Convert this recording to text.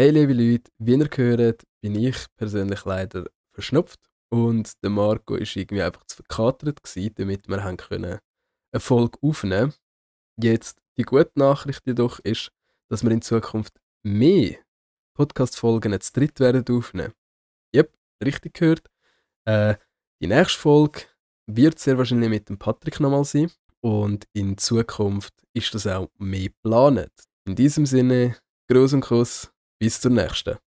Hey liebe Leute, wie ihr gehört, bin ich persönlich leider verschnupft und der Marco ist irgendwie einfach zu verkatert gewesen, damit wir haben können eine Folge aufnehmen. Jetzt die gute Nachricht jedoch ist, dass wir in Zukunft mehr Podcast-Folgen zu dritt werden aufnehmen. Yep, richtig gehört. Äh, die nächste Folge wird sehr wahrscheinlich mit dem Patrick nochmal sein und in Zukunft ist das auch mehr geplant. In diesem Sinne, Gruß und Kuss, bis zur nächsten.